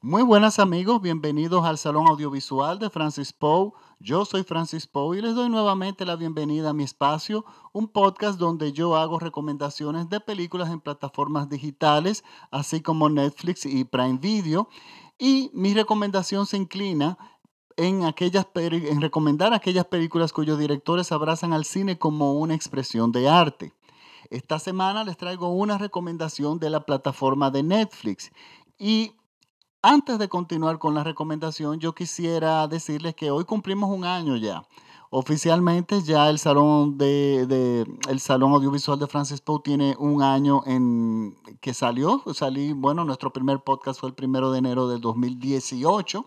Muy buenas amigos, bienvenidos al Salón Audiovisual de Francis Poe. Yo soy Francis Poe y les doy nuevamente la bienvenida a mi espacio, un podcast donde yo hago recomendaciones de películas en plataformas digitales, así como Netflix y Prime Video. Y mi recomendación se inclina en, aquellas, en recomendar aquellas películas cuyos directores abrazan al cine como una expresión de arte. Esta semana les traigo una recomendación de la plataforma de Netflix y antes de continuar con la recomendación, yo quisiera decirles que hoy cumplimos un año ya. Oficialmente ya el salón de, el salón audiovisual de Francis Poe tiene un año en que salió. Salí, bueno, nuestro primer podcast fue el primero de enero del 2018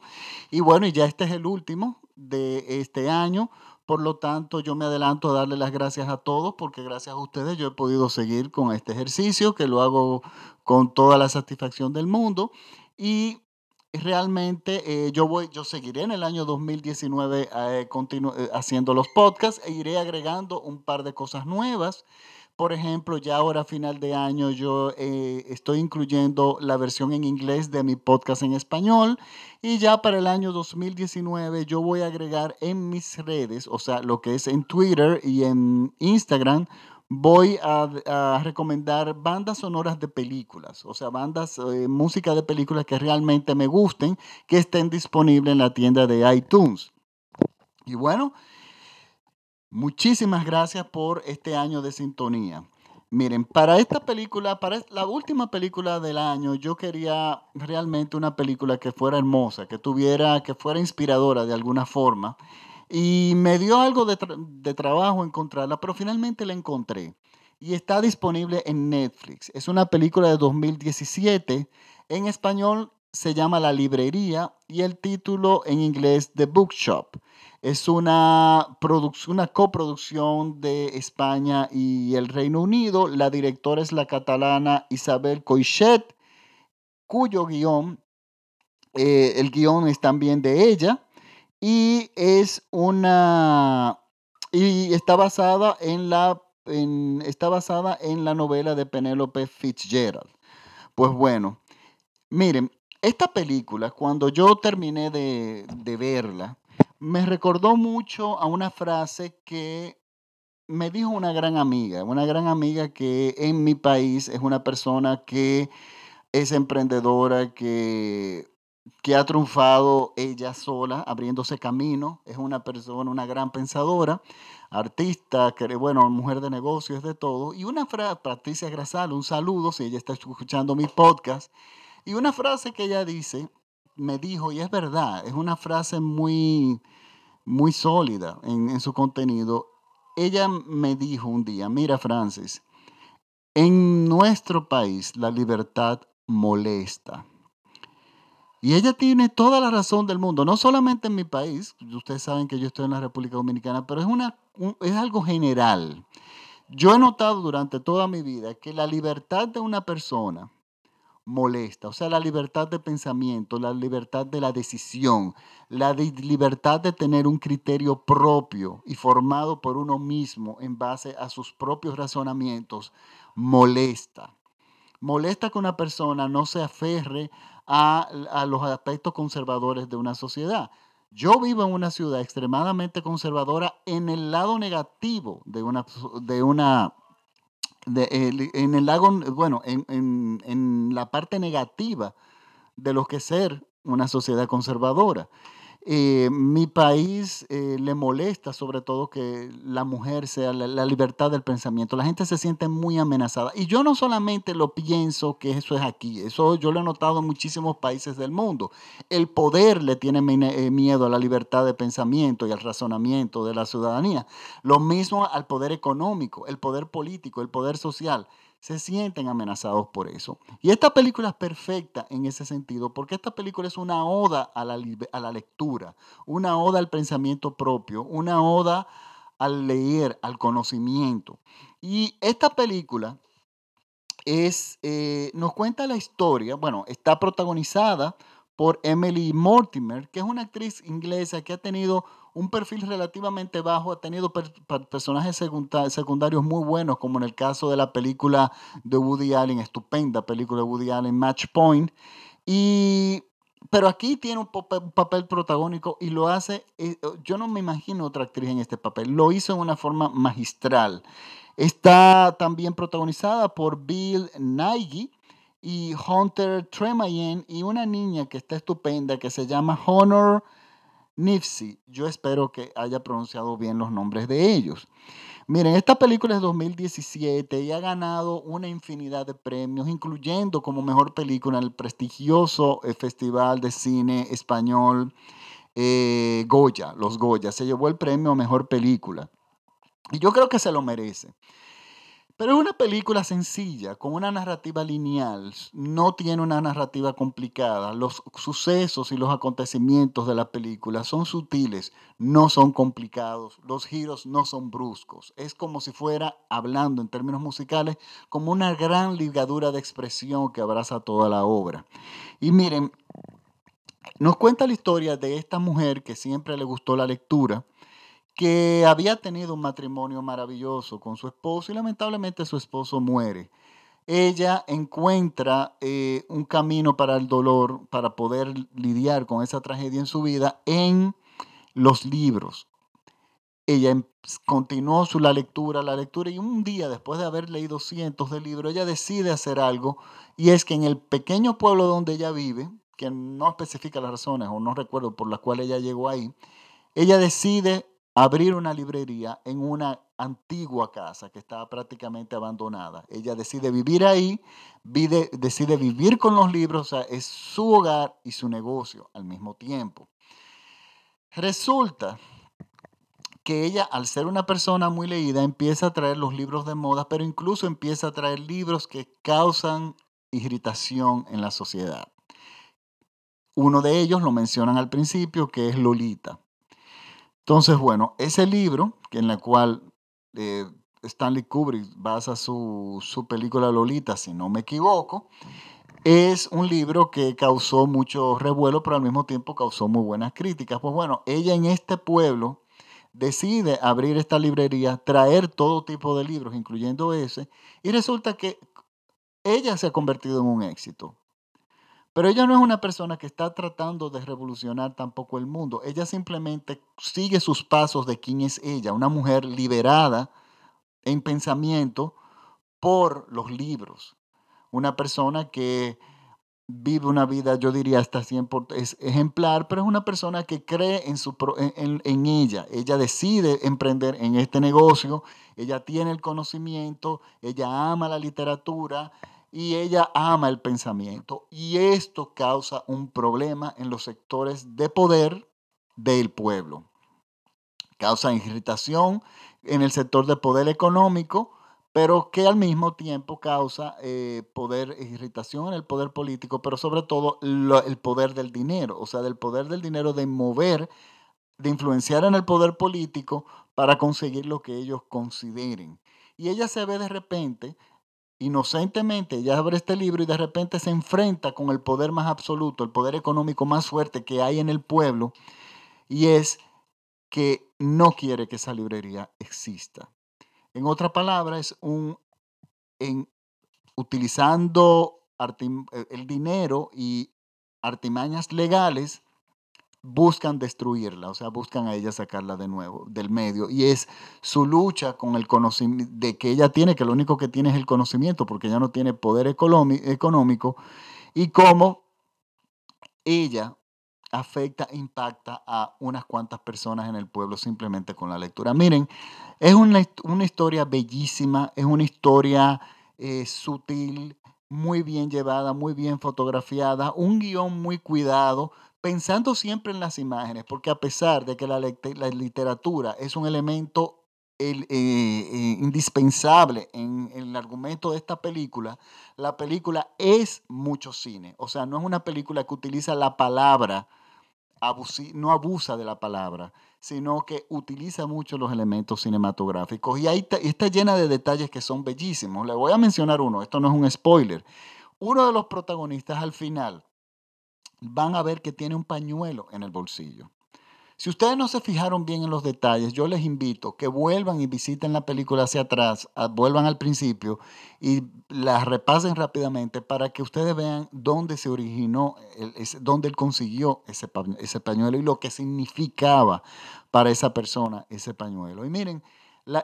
y bueno, y ya este es el último de este año. Por lo tanto, yo me adelanto a darle las gracias a todos porque gracias a ustedes yo he podido seguir con este ejercicio que lo hago con toda la satisfacción del mundo. Y realmente eh, yo voy, yo seguiré en el año 2019 eh, eh, haciendo los podcasts e iré agregando un par de cosas nuevas. Por ejemplo, ya ahora a final de año yo estoy incluyendo la versión en inglés de mi podcast en español y ya para el año 2019 yo voy a agregar en mis redes, o sea, lo que es en Twitter y en Instagram, voy a, recomendar bandas sonoras de películas, o sea, bandas, eh, música de películas que realmente me gusten, que estén disponibles en la tienda de iTunes. Y bueno, muchísimas gracias por este año de sintonía. Miren, para esta película, para la última película del año, yo quería realmente una película que fuera hermosa, que tuviera, que fuera inspiradora de alguna forma. Y me dio algo de, de, trabajo encontrarla, pero finalmente la encontré. Y está disponible en Netflix. Es una película de 2017. En español se llama La Librería y el título en inglés The Bookshop. Es una, una coproducción de España y el Reino Unido. La directora es la catalana Isabel Coixet, cuyo guion, eh, el guion es también de ella y es una y está basada en la está basada en la novela de Penélope Fitzgerald. Pues bueno, miren, esta película, cuando yo terminé de, de verla, me recordó mucho a una frase que me dijo una gran amiga, una gran amiga que en mi país es una persona que es emprendedora, que que ha triunfado ella sola, abriéndose camino. Es una persona, una gran pensadora, artista, bueno, mujer de negocios, de todo. Y una frase, Patricia Grasal, un saludo si ella está escuchando mi podcast. Y una frase que ella dice, me dijo, y es verdad, es una frase muy, muy sólida en, en su contenido. Ella me dijo un día, mira Francis, en nuestro país la libertad molesta. Y ella tiene toda la razón del mundo, no solamente en mi país, ustedes saben que yo estoy en la República Dominicana, pero es, algo general. Yo he notado durante toda mi vida que la libertad de una persona molesta, o sea, la libertad de pensamiento, la libertad de la decisión, la libertad de tener un criterio propio y formado por uno mismo en base a sus propios razonamientos, molesta. Molesta que una persona no se aferre a, los aspectos conservadores de una sociedad. Yo vivo en una ciudad extremadamente conservadora en el lado negativo de una, de una en el lado, bueno, en, en, en, la parte negativa de lo que es ser una sociedad conservadora. Eh, mi país eh, le molesta sobre todo que la mujer sea la, libertad del pensamiento. La gente se siente muy amenazada. Y yo no solamente lo pienso que eso es aquí, eso yo lo he notado en muchísimos países del mundo. El poder le tiene eh, miedo a la libertad de pensamiento y al razonamiento de la ciudadanía. Lo mismo al poder económico, el poder político, el poder social se sienten amenazados por eso. Y esta película es perfecta en ese sentido, porque esta película es una oda a la, a la lectura, una oda al pensamiento propio, una oda al leer, al conocimiento. Y esta película es, eh, nos cuenta la historia, bueno, está protagonizada por Emily Mortimer, que es una actriz inglesa que ha tenido un perfil relativamente bajo, ha tenido personajes secundarios muy buenos, como en el caso de la película de Woody Allen, estupenda película de Woody Allen, Match Point. Y pero aquí tiene un papel, protagónico y lo hace, eh, yo no me imagino otra actriz en este papel, lo hizo en una forma magistral. Está también protagonizada por Bill Nighy y Hunter Tremayen y una niña que está estupenda que se llama Honor Nifsi. Yo espero que haya pronunciado bien los nombres de ellos. Miren, esta película es 2017 y ha ganado una infinidad de premios, incluyendo como mejor película en el prestigioso eh, Festival de Cine Español eh, Goya, los Goya. Se llevó el premio a mejor película. Y yo creo que se lo merece. Pero es una película sencilla, con una narrativa lineal, no tiene una narrativa complicada. Los sucesos y los acontecimientos de la película son sutiles, no son complicados, los giros no son bruscos. Es como si fuera, hablando en términos musicales, como una gran ligadura de expresión que abraza toda la obra. Y miren, nos cuenta la historia de esta mujer que siempre le gustó la lectura que había tenido un matrimonio maravilloso con su esposo y lamentablemente su esposo muere. Ella encuentra eh, un camino para el dolor, para poder lidiar con esa tragedia en su vida en los libros. Ella em, continuó su la lectura, la lectura y un día después de haber leído cientos de libros, ella decide hacer algo y es que en el pequeño pueblo donde ella vive, que no especifica las razones o no recuerdo por las cuales ella llegó ahí, ella decide abrir una librería en una antigua casa que estaba prácticamente abandonada. Ella decide vivir ahí, decide vivir con los libros, o sea, es su hogar y su negocio al mismo tiempo. Resulta que ella, al ser una persona muy leída, empieza a traer los libros de moda, pero incluso empieza a traer libros que causan irritación en la sociedad. Uno de ellos lo mencionan al principio, que es Lolita. Entonces, bueno, ese libro, en el cual eh, Stanley Kubrick basa su, su película Lolita, si no me equivoco, es un libro que causó mucho revuelo, pero al mismo tiempo causó muy buenas críticas. Pues bueno, ella en este pueblo decide abrir esta librería, traer todo tipo de libros, incluyendo ese, y resulta que ella se ha convertido en un éxito. Pero ella no es una persona que está tratando de revolucionar tampoco el mundo. Ella simplemente sigue sus pasos de quién es ella, una mujer liberada en pensamiento por los libros. Una persona que vive una vida, yo diría hasta 100% es ejemplar, pero es una persona que cree en, su, en, en, ella. Ella decide emprender en este negocio, ella tiene el conocimiento, ella ama la literatura, y ella ama el pensamiento y esto causa un problema en los sectores de poder del pueblo. Causa irritación en el sector de poder económico, pero que al mismo tiempo causa eh, poder, irritación en el poder político, pero sobre todo el poder del dinero, o sea, del poder del dinero de mover, de influenciar en el poder político para conseguir lo que ellos consideren. Y ella se ve de repente inocentemente ella abre este libro y de repente se enfrenta con el poder más absoluto, el poder económico más fuerte que hay en el pueblo, y es que no quiere que esa librería exista. En otra palabra, es un, en, utilizando el dinero y artimañas legales, buscan destruirla, o sea, buscan a ella sacarla de nuevo del medio. Y es su lucha con el conocimiento, de que ella tiene, que lo único que tiene es el conocimiento, porque ella no tiene poder económico, y cómo ella afecta, impacta a unas cuantas personas en el pueblo simplemente con la lectura. Miren, es una, historia bellísima, es una historia eh, sutil, muy bien llevada, muy bien fotografiada, un guion muy cuidado, pensando siempre en las imágenes, porque a pesar de que la, literatura es un elemento eh, eh, indispensable en, el argumento de esta película, la película es mucho cine. O sea, no es una película que utiliza la palabra, no abusa de la palabra, sino que utiliza mucho los elementos cinematográficos. Y ahí está llena de detalles que son bellísimos. Le voy a mencionar uno, esto no es un spoiler. Uno de los protagonistas al final van a ver que tiene un pañuelo en el bolsillo. Si ustedes no se fijaron bien en los detalles, yo les invito que vuelvan y visiten la película hacia atrás, vuelvan al principio y la repasen rápidamente para que ustedes vean dónde se originó, dónde él consiguió ese pañuelo y lo que significaba para esa persona ese pañuelo. Y miren,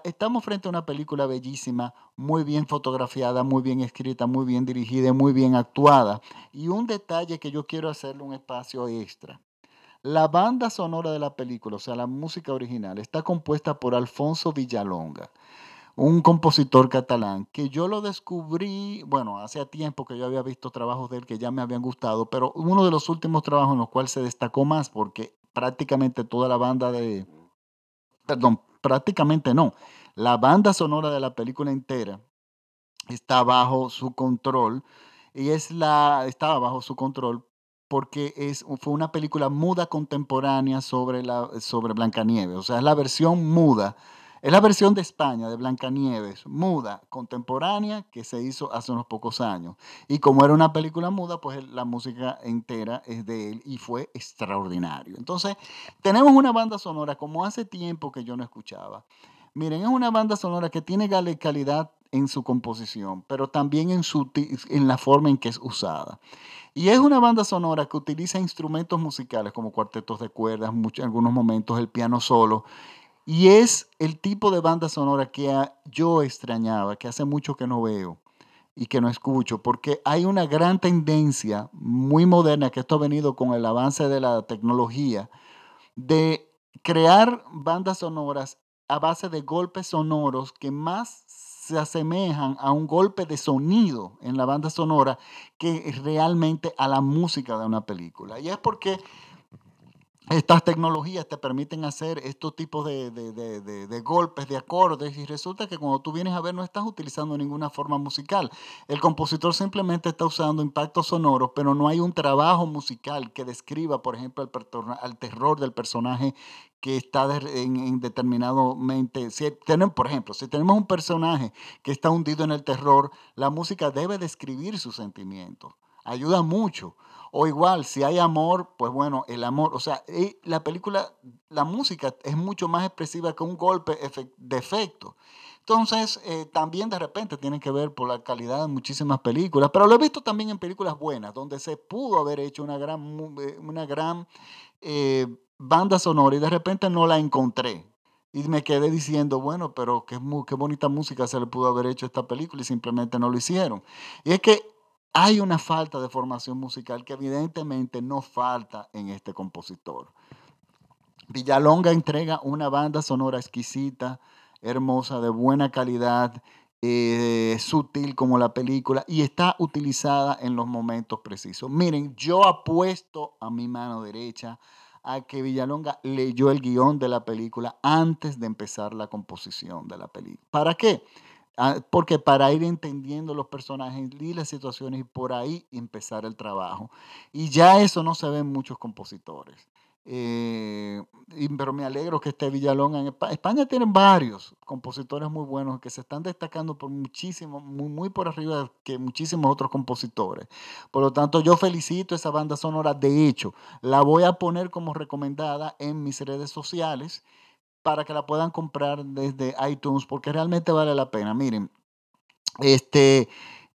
estamos frente a una película bellísima, muy bien fotografiada, muy bien escrita, muy bien dirigida, muy bien actuada. Y un detalle que yo quiero hacerle un espacio extra. La banda sonora de la película, o sea, la música original, está compuesta por Alfonso Villalonga, un compositor catalán que yo lo descubrí, bueno, hace tiempo que yo había visto trabajos de él que ya me habían gustado, pero uno de los últimos trabajos en los cuales se destacó más porque prácticamente toda la banda de, perdón, prácticamente no, la banda sonora de la película entera está bajo su control y es la, estaba bajo su control porque es, fue una película muda contemporánea sobre, la, sobre Blancanieves. O sea, es la versión muda, es la versión de España de Blancanieves, muda, contemporánea, que se hizo hace unos pocos años. Y como era una película muda, pues la música entera es de él y fue extraordinario. Entonces, tenemos una banda sonora como hace tiempo que yo no escuchaba. Miren, es una banda sonora que tiene calidad en su composición, pero también en, su, en la forma en que es usada. Y es una banda sonora que utiliza instrumentos musicales como cuartetos de cuerdas, en algunos momentos el piano solo. Y es el tipo de banda sonora que yo extrañaba, que hace mucho que no veo y que no escucho, porque hay una gran tendencia muy moderna, que esto ha venido con el avance de la tecnología, de crear bandas sonoras a base de golpes sonoros que más se asemejan a un golpe de sonido en la banda sonora que realmente a la música de una película. Y es porque estas tecnologías te permiten hacer estos tipos de, golpes, de acordes, y resulta que cuando tú vienes a ver no estás utilizando ninguna forma musical. El compositor simplemente está usando impactos sonoros, pero no hay un trabajo musical que describa, por ejemplo, el, terror del personaje que está en, determinado mente. Si tenemos, por ejemplo, si tenemos un personaje que está hundido en el terror, la música debe describir sus sentimientos. Ayuda mucho. O igual, si hay amor, pues bueno, el amor, o sea, la película, la música es mucho más expresiva que un golpe de efecto. Entonces, eh, también de repente tiene que ver por la calidad de muchísimas películas, pero lo he visto también en películas buenas, donde se pudo haber hecho una gran, eh, una gran eh, banda sonora y de repente no la encontré. Y me quedé diciendo, bueno, pero qué, qué bonita música se le pudo haber hecho a esta película y simplemente no lo hicieron. Y es que hay una falta de formación musical que evidentemente no falta en este compositor. Villalonga entrega una banda sonora exquisita, hermosa, de buena calidad, eh, sutil como la película y está utilizada en los momentos precisos. Miren, yo apuesto a mi mano derecha a que Villalonga leyó el guion de la película antes de empezar la composición de la película. ¿Para qué? Ah, porque para ir entendiendo los personajes y las situaciones y por ahí empezar el trabajo. Y ya eso no se ve en muchos compositores. Eh, pero me alegro que esté Villalonga en España. España tiene varios compositores muy buenos que se están destacando por muchísimo, muy, muy por arriba que muchísimos otros compositores. Por lo tanto, yo felicito esa banda sonora. De hecho, la voy a poner como recomendada en mis redes sociales para que la puedan comprar desde iTunes, porque realmente vale la pena. Miren, este,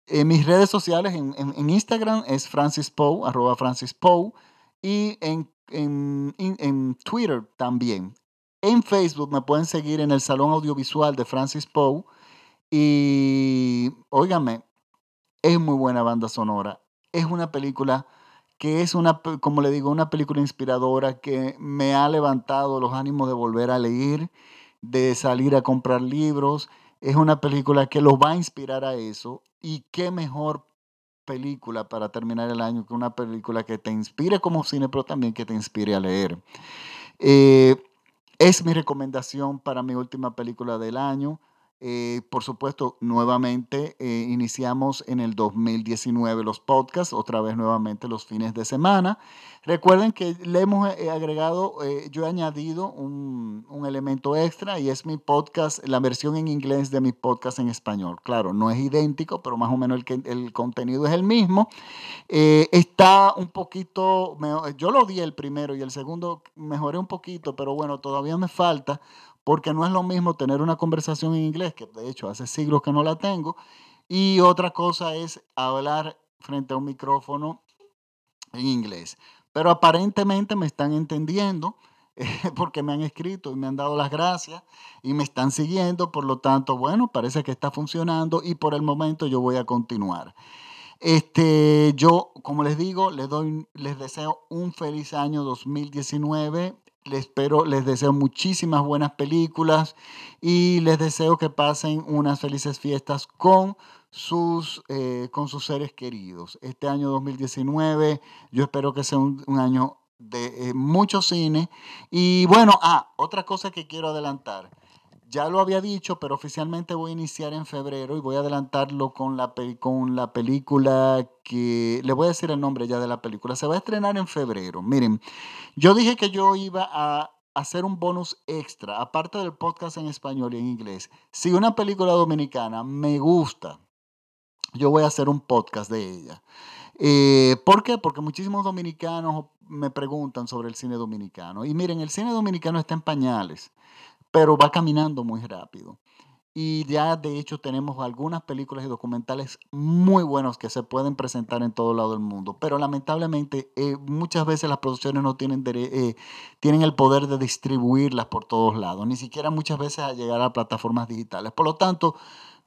en mis redes sociales, en, Instagram es Francis Poe, arroba Francis Poe, y en, en, Twitter también. En Facebook me pueden seguir en el Salón Audiovisual de Francis Poe. Y, óigame, es muy buena banda sonora. Es una película que es una, como le digo, una película inspiradora que me ha levantado los ánimos de volver a leer, de salir a comprar libros. Es una película que los va a inspirar a eso. Y qué mejor película para terminar el año que una película que te inspire como cine, pero también que te inspire a leer. Eh, es mi recomendación para mi última película del año. Eh, por supuesto, nuevamente eh, iniciamos en el 2019 los podcasts, otra vez nuevamente los fines de semana. Recuerden que le hemos eh, agregado, yo he añadido un, elemento extra y es mi podcast, la versión en inglés de mi podcast en español. Claro, no es idéntico, pero más o menos el, el contenido es el mismo. está un poquito, yo lo di el primero y el segundo mejoré un poquito, pero bueno, todavía me falta porque no es lo mismo tener una conversación en inglés, que de hecho hace siglos que no la tengo, y otra cosa es hablar frente a un micrófono en inglés. Pero aparentemente me están entendiendo porque me han escrito y me han dado las gracias y me están siguiendo, por lo tanto, bueno, parece que está funcionando y por el momento yo voy a continuar. Este, yo, como les digo, les, doy, les deseo un feliz año 2019 les espero, les deseo muchísimas buenas películas y les deseo que pasen unas felices fiestas con sus, eh, con sus seres queridos. Este año 2019 yo espero que sea un, año de eh, mucho cine. Y bueno, ah, otra cosa que quiero adelantar. Ya lo había dicho, pero oficialmente voy a iniciar en febrero y voy a adelantarlo con la, con la película que... Le voy a decir el nombre ya de la película. Se va a estrenar en febrero. Miren, yo dije que yo iba a hacer un bonus extra, aparte del podcast en español y en inglés. Si una película dominicana me gusta, yo voy a hacer un podcast de ella. Eh, ¿Por qué? Porque muchísimos dominicanos me preguntan sobre el cine dominicano. Y miren, el cine dominicano está en pañales pero va caminando muy rápido. Y ya de hecho tenemos algunas películas y documentales muy buenos que se pueden presentar en todo lado del mundo. Pero lamentablemente eh, muchas veces las producciones no tienen, eh, tienen el poder de distribuirlas por todos lados. Ni siquiera muchas veces a llegar a plataformas digitales. Por lo tanto,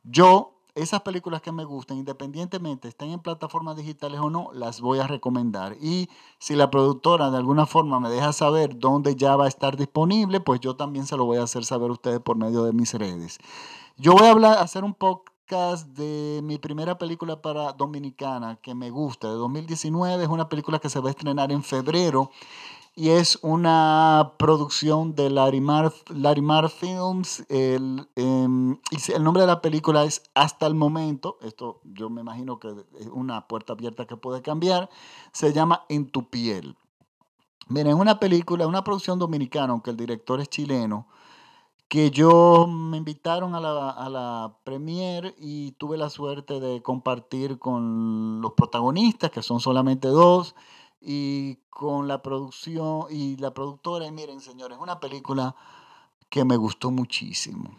yo esas películas que me gustan, independientemente estén en plataformas digitales o no, las voy a recomendar. Y si la productora de alguna forma me deja saber dónde ya va a estar disponible, pues yo también se lo voy a hacer saber a ustedes por medio de mis redes. Yo voy a hablar, hacer un podcast de mi primera película para Dominicana que me gusta, de 2019. Es una película que se va a estrenar en febrero y es una producción de Larimar, Larimar Films. El, em, el nombre de la película es Hasta el momento. Esto yo me imagino que es una puerta abierta que puede cambiar. Se llama En tu piel. Miren, una película, una producción dominicana, aunque el director es chileno, que yo me invitaron a la, a la premiere y tuve la suerte de compartir con los protagonistas, que son solamente dos y con la producción y la productora. Y miren, señores, es una película que me gustó muchísimo.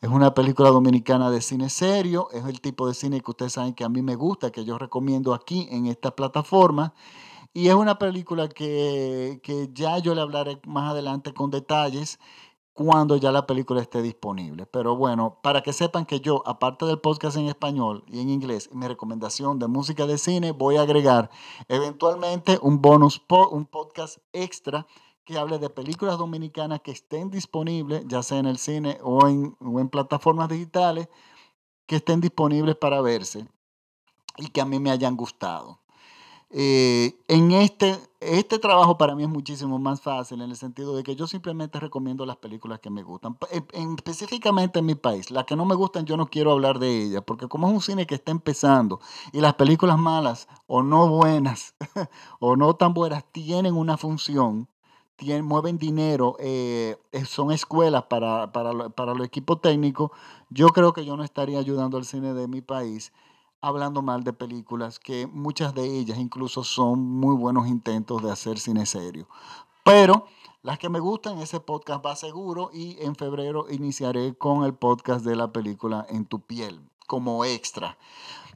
Es una película dominicana de cine serio, es el tipo de cine que ustedes saben que a mí me gusta, que yo recomiendo aquí en esta plataforma. Y es una película que, que ya yo le hablaré más adelante con detalles cuando ya la película esté disponible. Pero bueno, para que sepan que yo, aparte del podcast en español y en inglés, mi recomendación de música de cine, voy a agregar eventualmente un bonus, un podcast extra que hable de películas dominicanas que estén disponibles, ya sea en el cine o en, o en plataformas digitales, que estén disponibles para verse y que a mí me hayan gustado. Eh, en este, este trabajo para mí es muchísimo más fácil en el sentido de que yo simplemente recomiendo las películas que me gustan. En, específicamente en mi país, las que no me gustan yo no quiero hablar de ellas, porque como es un cine que está empezando y las películas malas o no buenas o no tan buenas tienen una función, mueven dinero, eh, son escuelas para, para, para los equipos técnicos, yo creo que yo no estaría ayudando al cine de mi país hablando mal de películas que muchas de ellas incluso son muy buenos intentos de hacer cine serio. Pero las que me gustan, ese podcast va seguro y en febrero iniciaré con el podcast de la película En tu piel como extra.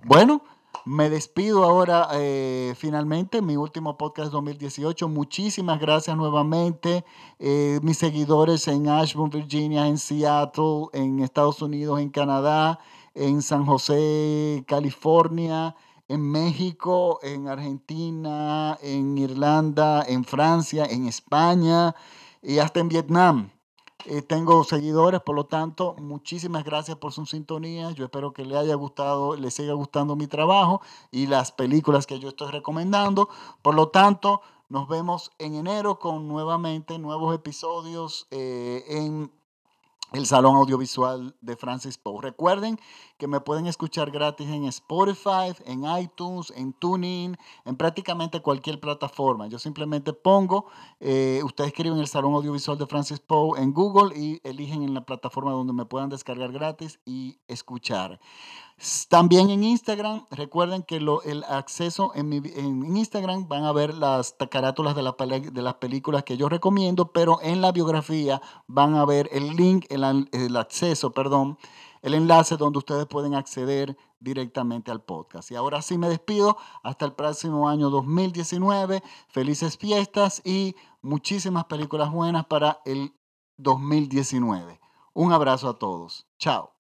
Bueno, me despido ahora eh, finalmente, mi último podcast 2018. Muchísimas gracias nuevamente. Eh, mis seguidores en Ashburn, Virginia, en Seattle, en Estados Unidos, en Canadá, en San José, California, en México, en Argentina, en Irlanda, en Francia, en España y hasta en Vietnam. Eh, tengo seguidores, por lo tanto, muchísimas gracias por su sintonía. Yo espero que le haya gustado, le siga gustando mi trabajo y las películas que yo estoy recomendando. Por lo tanto, nos vemos en enero con nuevamente nuevos episodios eh, en el Salón Audiovisual de Francis Poe. Recuerden que me pueden escuchar gratis en Spotify, en iTunes, en TuneIn, en prácticamente cualquier plataforma. Yo simplemente pongo, eh, ustedes escriben el Salón Audiovisual de Francis Poe en Google y eligen en la plataforma donde me puedan descargar gratis y escuchar. También en Instagram, recuerden que el acceso en, Instagram van a ver las carátulas de, de, las películas que yo recomiendo, pero en la biografía van a ver el link, el, el acceso, perdón, el enlace donde ustedes pueden acceder directamente al podcast. Y ahora sí me despido. Hasta el próximo año 2019. Felices fiestas y muchísimas películas buenas para el 2019. Un abrazo a todos. Chao.